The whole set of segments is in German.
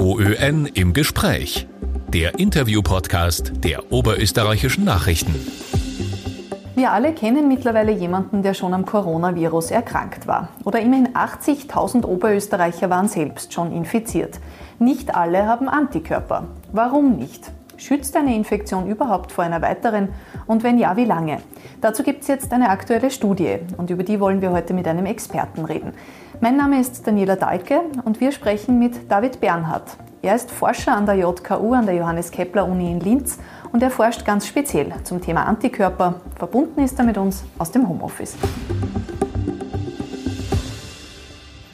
OÖN im Gespräch. Der Interview-Podcast der Oberösterreichischen Nachrichten. Wir alle kennen mittlerweile jemanden, der schon am Coronavirus erkrankt war. Oder immerhin 80.000 Oberösterreicher waren selbst schon infiziert. Nicht alle haben Antikörper. Warum nicht? Schützt eine Infektion überhaupt vor einer weiteren? Und wenn ja, wie lange? Dazu gibt es jetzt eine aktuelle Studie und über die wollen wir heute mit einem Experten reden. Mein Name ist Daniela Dahlke und wir sprechen mit David Bernhardt. Er ist Forscher an der JKU, an der Johannes Kepler Uni in Linz und er forscht ganz speziell zum Thema Antikörper. Verbunden ist er mit uns aus dem Homeoffice.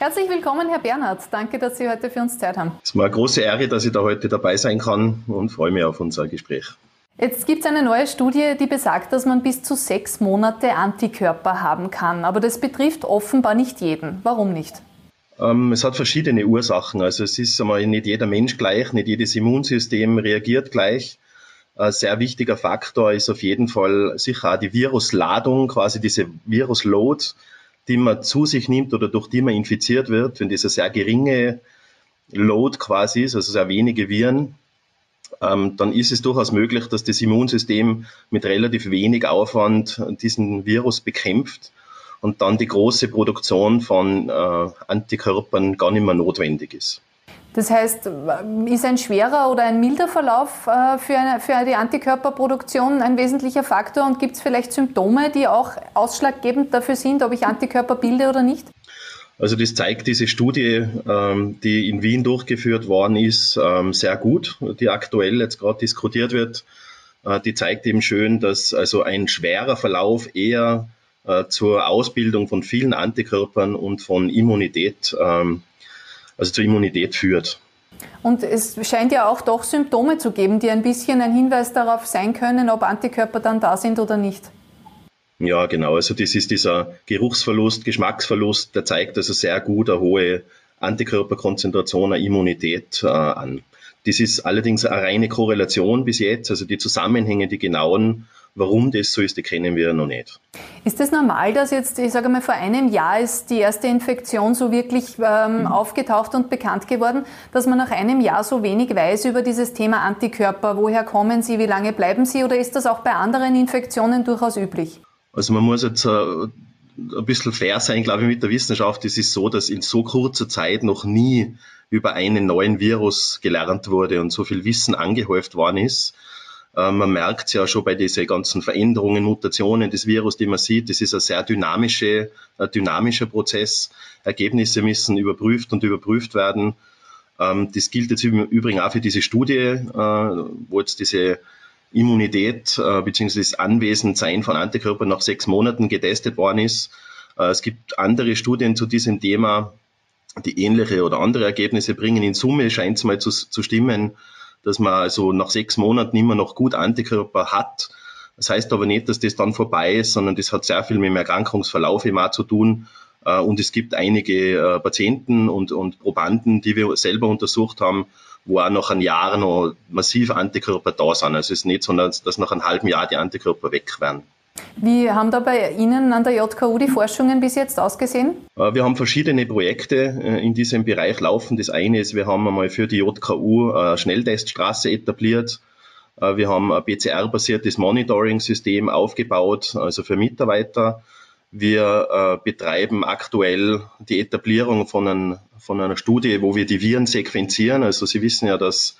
Herzlich willkommen, Herr Bernhard. Danke, dass Sie heute für uns Zeit haben. Es ist mir eine große Ehre, dass ich da heute dabei sein kann und freue mich auf unser Gespräch. Jetzt gibt es eine neue Studie, die besagt, dass man bis zu sechs Monate Antikörper haben kann. Aber das betrifft offenbar nicht jeden. Warum nicht? Ähm, es hat verschiedene Ursachen. Also es ist einmal nicht jeder Mensch gleich, nicht jedes Immunsystem reagiert gleich. Ein sehr wichtiger Faktor ist auf jeden Fall sicher auch die Virusladung, quasi diese Virusload, die man zu sich nimmt oder durch die man infiziert wird. Wenn diese sehr geringe Load quasi ist, also sehr wenige Viren, ähm, dann ist es durchaus möglich, dass das Immunsystem mit relativ wenig Aufwand diesen Virus bekämpft und dann die große Produktion von äh, Antikörpern gar nicht mehr notwendig ist. Das heißt, ist ein schwerer oder ein milder Verlauf äh, für, eine, für die Antikörperproduktion ein wesentlicher Faktor und gibt es vielleicht Symptome, die auch ausschlaggebend dafür sind, ob ich Antikörper bilde oder nicht? Also das zeigt diese Studie, ähm, die in Wien durchgeführt worden ist, ähm, sehr gut, die aktuell jetzt gerade diskutiert wird. Äh, die zeigt eben schön, dass also ein schwerer Verlauf eher äh, zur Ausbildung von vielen Antikörpern und von Immunität, ähm, also zur Immunität führt. Und es scheint ja auch doch Symptome zu geben, die ein bisschen ein Hinweis darauf sein können, ob Antikörper dann da sind oder nicht. Ja, genau. Also das ist dieser Geruchsverlust, Geschmacksverlust, der zeigt also sehr gut eine hohe Antikörperkonzentration, eine Immunität äh, an. Das ist allerdings eine reine Korrelation bis jetzt. Also die Zusammenhänge, die genauen, warum das so ist, die kennen wir noch nicht. Ist das normal, dass jetzt, ich sage mal, vor einem Jahr ist die erste Infektion so wirklich ähm, mhm. aufgetaucht und bekannt geworden, dass man nach einem Jahr so wenig weiß über dieses Thema Antikörper? Woher kommen sie? Wie lange bleiben sie? Oder ist das auch bei anderen Infektionen durchaus üblich? Also man muss jetzt äh, ein bisschen fair sein, glaube ich, mit der Wissenschaft. Es ist so, dass in so kurzer Zeit noch nie über einen neuen Virus gelernt wurde und so viel Wissen angehäuft worden ist. Äh, man merkt ja schon bei diesen ganzen Veränderungen, Mutationen des Virus, die man sieht. Das ist ein sehr dynamische, ein dynamischer Prozess. Ergebnisse müssen überprüft und überprüft werden. Ähm, das gilt jetzt im Übrigen auch für diese Studie, äh, wo jetzt diese Immunität äh, bzw. das Anwesendsein von Antikörpern nach sechs Monaten getestet worden ist. Äh, es gibt andere Studien zu diesem Thema, die ähnliche oder andere Ergebnisse bringen. In Summe scheint es mal zu, zu stimmen, dass man also nach sechs Monaten immer noch gut Antikörper hat. Das heißt aber nicht, dass das dann vorbei ist, sondern das hat sehr viel mit dem Erkrankungsverlauf immer zu tun. Äh, und es gibt einige äh, Patienten und, und Probanden, die wir selber untersucht haben, wo auch nach einem Jahr noch massiv Antikörper da sind. Also es ist nicht so, dass nach einem halben Jahr die Antikörper weg werden. Wie haben da bei Ihnen an der JKU die Forschungen bis jetzt ausgesehen? Äh, wir haben verschiedene Projekte in diesem Bereich laufen. Das eine ist, wir haben einmal für die JKU eine Schnellteststraße etabliert. Wir haben ein PCR-basiertes Monitoring-System aufgebaut, also für Mitarbeiter. Wir betreiben aktuell die Etablierung von, ein, von einer Studie, wo wir die Viren sequenzieren. Also Sie wissen ja, dass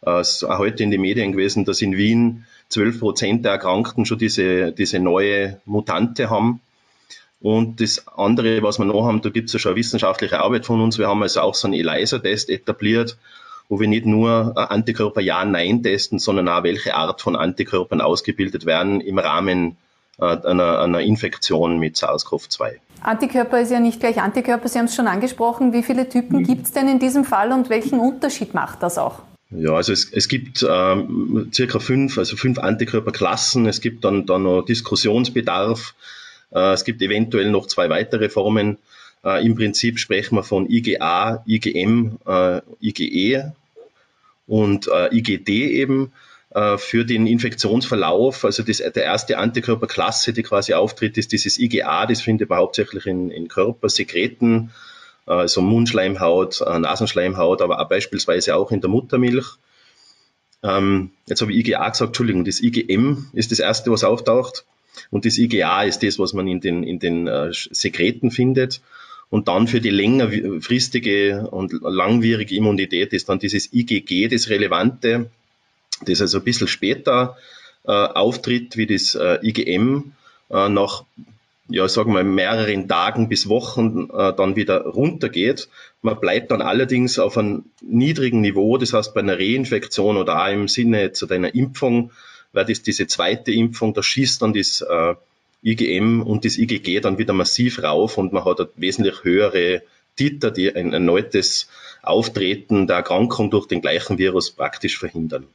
es auch heute in den Medien gewesen, dass in Wien 12 Prozent der Erkrankten schon diese, diese neue Mutante haben. Und das andere, was wir noch haben, da gibt es ja schon wissenschaftliche Arbeit von uns. Wir haben also auch so einen ELISA-Test etabliert, wo wir nicht nur Antikörper Ja-Nein testen, sondern auch welche Art von Antikörpern ausgebildet werden im Rahmen äh, einer, einer Infektion mit SARS-CoV-2. Antikörper ist ja nicht gleich Antikörper, Sie haben es schon angesprochen. Wie viele Typen mhm. gibt es denn in diesem Fall und welchen Unterschied macht das auch? Ja, also es, es gibt ähm, circa fünf, also fünf Antikörperklassen. Es gibt dann, dann noch Diskussionsbedarf. Äh, es gibt eventuell noch zwei weitere Formen. Äh, Im Prinzip sprechen wir von IgA, IgM, äh, IgE und äh, IgD eben äh, für den Infektionsverlauf. Also das, der erste Antikörperklasse, die quasi auftritt, ist dieses IgA. Das findet man hauptsächlich in, in Körpersekreten also Mundschleimhaut, Nasenschleimhaut, aber auch beispielsweise auch in der Muttermilch. Ähm, jetzt habe ich IgA gesagt, Entschuldigung, das IgM ist das erste, was auftaucht. Und das IgA ist das, was man in den, in den äh, Sekreten findet. Und dann für die längerfristige und langwierige Immunität ist dann dieses IgG das Relevante, das also ein bisschen später äh, auftritt wie das äh, IgM, äh, nach ja, sagen wir, mehreren Tagen bis Wochen äh, dann wieder runtergeht. Man bleibt dann allerdings auf einem niedrigen Niveau, das heißt bei einer Reinfektion oder auch im Sinne zu einer Impfung, weil das diese zweite Impfung, da schießt dann das äh, IgM und das IgG dann wieder massiv rauf und man hat eine wesentlich höhere Titer, die ein erneutes Auftreten der Erkrankung durch den gleichen Virus praktisch verhindern.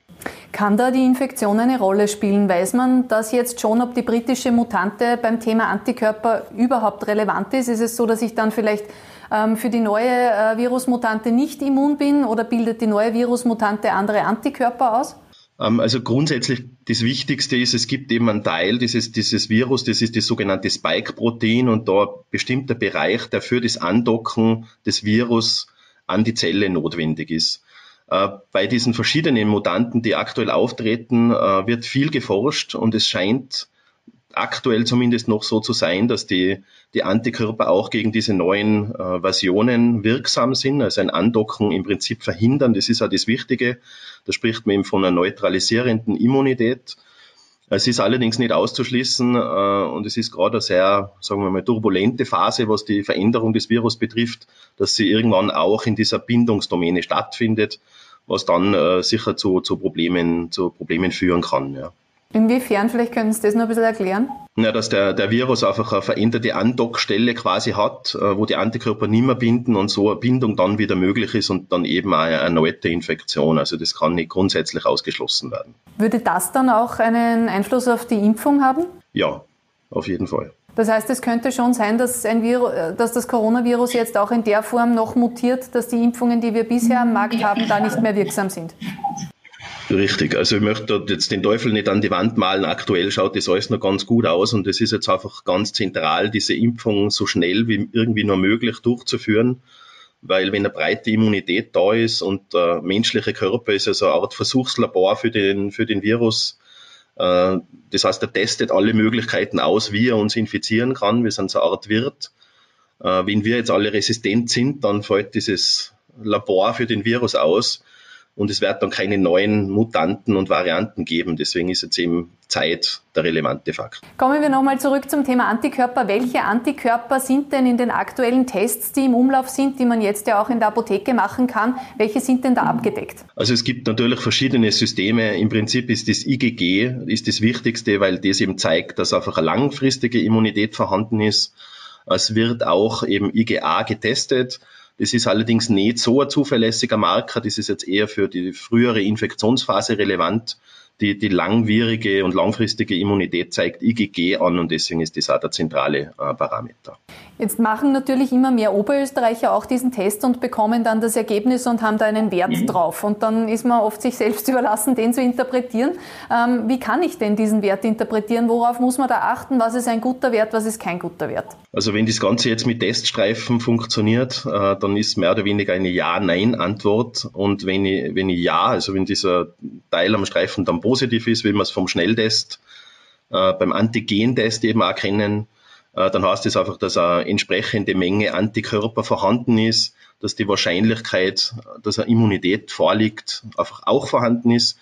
Kann da die Infektion eine Rolle spielen? Weiß man das jetzt schon, ob die britische Mutante beim Thema Antikörper überhaupt relevant ist? Ist es so, dass ich dann vielleicht ähm, für die neue äh, Virusmutante nicht immun bin oder bildet die neue Virusmutante andere Antikörper aus? Ähm, also grundsätzlich das Wichtigste ist, es gibt eben einen Teil dieses, dieses Virus, das ist das sogenannte Spike-Protein und da bestimmter Bereich, der für das Andocken des Virus an die Zelle notwendig ist. Äh, bei diesen verschiedenen Mutanten, die aktuell auftreten, äh, wird viel geforscht und es scheint aktuell zumindest noch so zu sein, dass die, die Antikörper auch gegen diese neuen äh, Versionen wirksam sind, also ein Andocken im Prinzip verhindern. Das ist auch das Wichtige. Da spricht man eben von einer neutralisierenden Immunität. Es ist allerdings nicht auszuschließen äh, und es ist gerade eine sehr, sagen wir mal, turbulente Phase, was die Veränderung des Virus betrifft, dass sie irgendwann auch in dieser Bindungsdomäne stattfindet, was dann äh, sicher zu, zu, Problemen, zu Problemen führen kann. Ja. Inwiefern, vielleicht können Sie das noch ein bisschen erklären? Ja, dass der, der Virus einfach eine veränderte Andockstelle quasi hat, äh, wo die Antikörper nicht mehr binden und so eine Bindung dann wieder möglich ist und dann eben eine erneute Infektion. Also das kann nicht grundsätzlich ausgeschlossen werden. Würde das dann auch einen Einfluss auf die Impfung haben? Ja, auf jeden Fall. Das heißt, es könnte schon sein, dass, ein Virus, dass das Coronavirus jetzt auch in der Form noch mutiert, dass die Impfungen, die wir bisher am Markt haben, da nicht mehr wirksam sind. Richtig, also ich möchte jetzt den Teufel nicht an die Wand malen. Aktuell schaut das alles noch ganz gut aus und es ist jetzt einfach ganz zentral, diese Impfung so schnell wie irgendwie nur möglich durchzuführen, weil wenn eine breite Immunität da ist und der menschliche Körper ist also eine Art Versuchslabor für den, für den Virus, äh, das heißt, er testet alle Möglichkeiten aus, wie er uns infizieren kann. Wir sind so eine Art Wirt. Äh, wenn wir jetzt alle resistent sind, dann fällt dieses Labor für den Virus aus und es wird dann keine neuen Mutanten und Varianten geben. Deswegen ist jetzt eben Zeit der relevante Faktor. Kommen wir nochmal zurück zum Thema Antikörper. Welche Antikörper sind denn in den aktuellen Tests, die im Umlauf sind, die man jetzt ja auch in der Apotheke machen kann? Welche sind denn da abgedeckt? Also es gibt natürlich verschiedene Systeme. Im Prinzip ist das IgG ist das Wichtigste, weil das eben zeigt, dass einfach eine langfristige Immunität vorhanden ist. Es wird auch eben IgA getestet. Das ist allerdings nicht so ein zuverlässiger Marker. Das ist jetzt eher für die frühere Infektionsphase relevant. Die, die langwierige und langfristige Immunität zeigt IgG an und deswegen ist das auch der zentrale äh, Parameter. Jetzt machen natürlich immer mehr Oberösterreicher auch diesen Test und bekommen dann das Ergebnis und haben da einen Wert mhm. drauf. Und dann ist man oft sich selbst überlassen, den zu interpretieren. Ähm, wie kann ich denn diesen Wert interpretieren? Worauf muss man da achten? Was ist ein guter Wert? Was ist kein guter Wert? Also wenn das Ganze jetzt mit Teststreifen funktioniert, äh, dann ist mehr oder weniger eine Ja-Nein-Antwort. Und wenn ich, wenn ich Ja, also wenn dieser Teil am Streifen dann positiv ist, wie wir es vom Schnelltest äh, beim Antigen-Test eben auch kennen, äh, dann heißt es das einfach, dass eine entsprechende Menge Antikörper vorhanden ist, dass die Wahrscheinlichkeit, dass eine Immunität vorliegt, einfach auch vorhanden ist.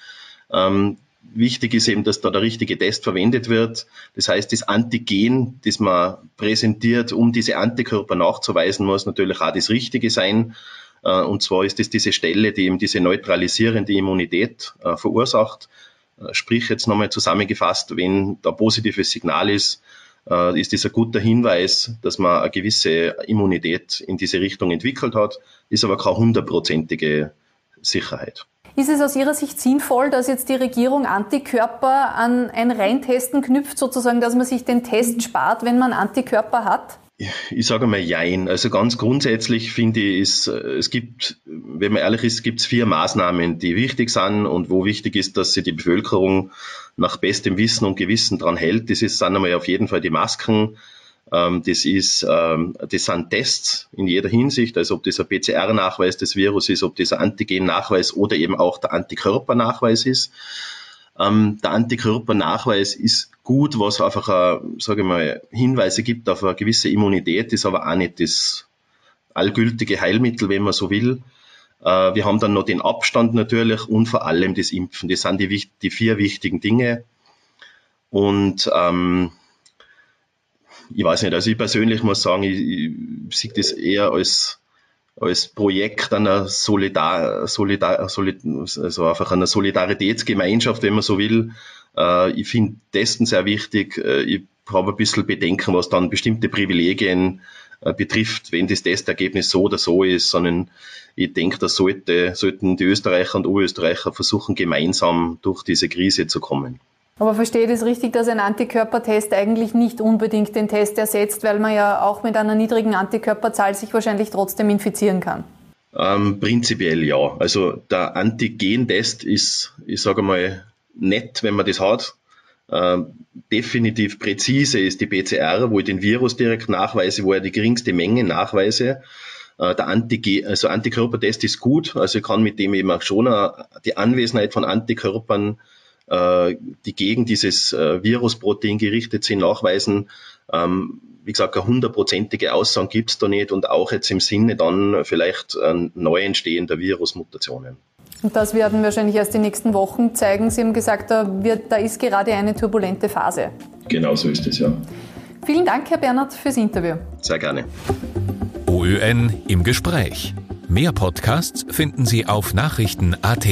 Ähm, wichtig ist eben, dass da der richtige Test verwendet wird. Das heißt, das Antigen, das man präsentiert, um diese Antikörper nachzuweisen, muss natürlich auch das Richtige sein. Äh, und zwar ist es diese Stelle, die eben diese neutralisierende Immunität äh, verursacht. Sprich jetzt nochmal zusammengefasst, wenn da positives Signal ist, äh, ist das ein guter Hinweis, dass man eine gewisse Immunität in diese Richtung entwickelt hat, ist aber keine hundertprozentige Sicherheit. Ist es aus Ihrer Sicht sinnvoll, dass jetzt die Regierung Antikörper an ein Reintesten knüpft, sozusagen, dass man sich den Test spart, wenn man Antikörper hat? Ich sage mal Jein. Also ganz grundsätzlich finde ich, es, es gibt, wenn man ehrlich ist, gibt es vier Maßnahmen, die wichtig sind und wo wichtig ist, dass sich die Bevölkerung nach bestem Wissen und Gewissen dran hält. Das ist, sind einmal auf jeden Fall die Masken. Ähm, das ist, ähm, das sind Tests in jeder Hinsicht, also ob das ein PCR-Nachweis des Virus ist, ob das ein Antigen-Nachweis oder eben auch der Antikörpernachweis ist. Ähm, der Antikörpernachweis ist gut, was einfach, sage ich mal, Hinweise gibt auf eine gewisse Immunität, ist aber auch nicht das allgültige Heilmittel, wenn man so will. Äh, wir haben dann noch den Abstand natürlich und vor allem das Impfen. Das sind die, die vier wichtigen Dinge. Und ähm, ich weiß nicht, also ich persönlich muss sagen, ich, ich sehe das eher als, als Projekt einer Solidar, Solidar, Solid, also einfach einer Solidaritätsgemeinschaft, wenn man so will. Äh, ich finde Testen sehr wichtig. Äh, ich habe ein bisschen Bedenken, was dann bestimmte Privilegien äh, betrifft, wenn das Testergebnis so oder so ist, sondern ich denke, da sollte, sollten die Österreicher und Oberösterreicher versuchen, gemeinsam durch diese Krise zu kommen. Aber verstehe das richtig, dass ein Antikörpertest eigentlich nicht unbedingt den Test ersetzt, weil man ja auch mit einer niedrigen Antikörperzahl sich wahrscheinlich trotzdem infizieren kann? Ähm, prinzipiell ja. Also der Antigen-Test ist, ich sage mal, nett, wenn man das hat. Ähm, definitiv präzise ist die PCR, wo ich den Virus direkt nachweise, wo er die geringste Menge nachweise. Äh, der Antige also Antikörpertest ist gut, also ich kann mit dem eben auch schon äh, die Anwesenheit von Antikörpern die gegen dieses äh, Virusprotein gerichtet sind, nachweisen. Ähm, wie gesagt, eine hundertprozentige Aussage gibt es da nicht und auch jetzt im Sinne dann vielleicht neu entstehender Virusmutationen. Und das werden wahrscheinlich erst die nächsten Wochen zeigen. Sie haben gesagt, da, wird, da ist gerade eine turbulente Phase. Genau so ist es, ja. Vielen Dank, Herr Bernhard, fürs Interview. Sehr gerne. OÖN im Gespräch. Mehr Podcasts finden Sie auf Nachrichten.at.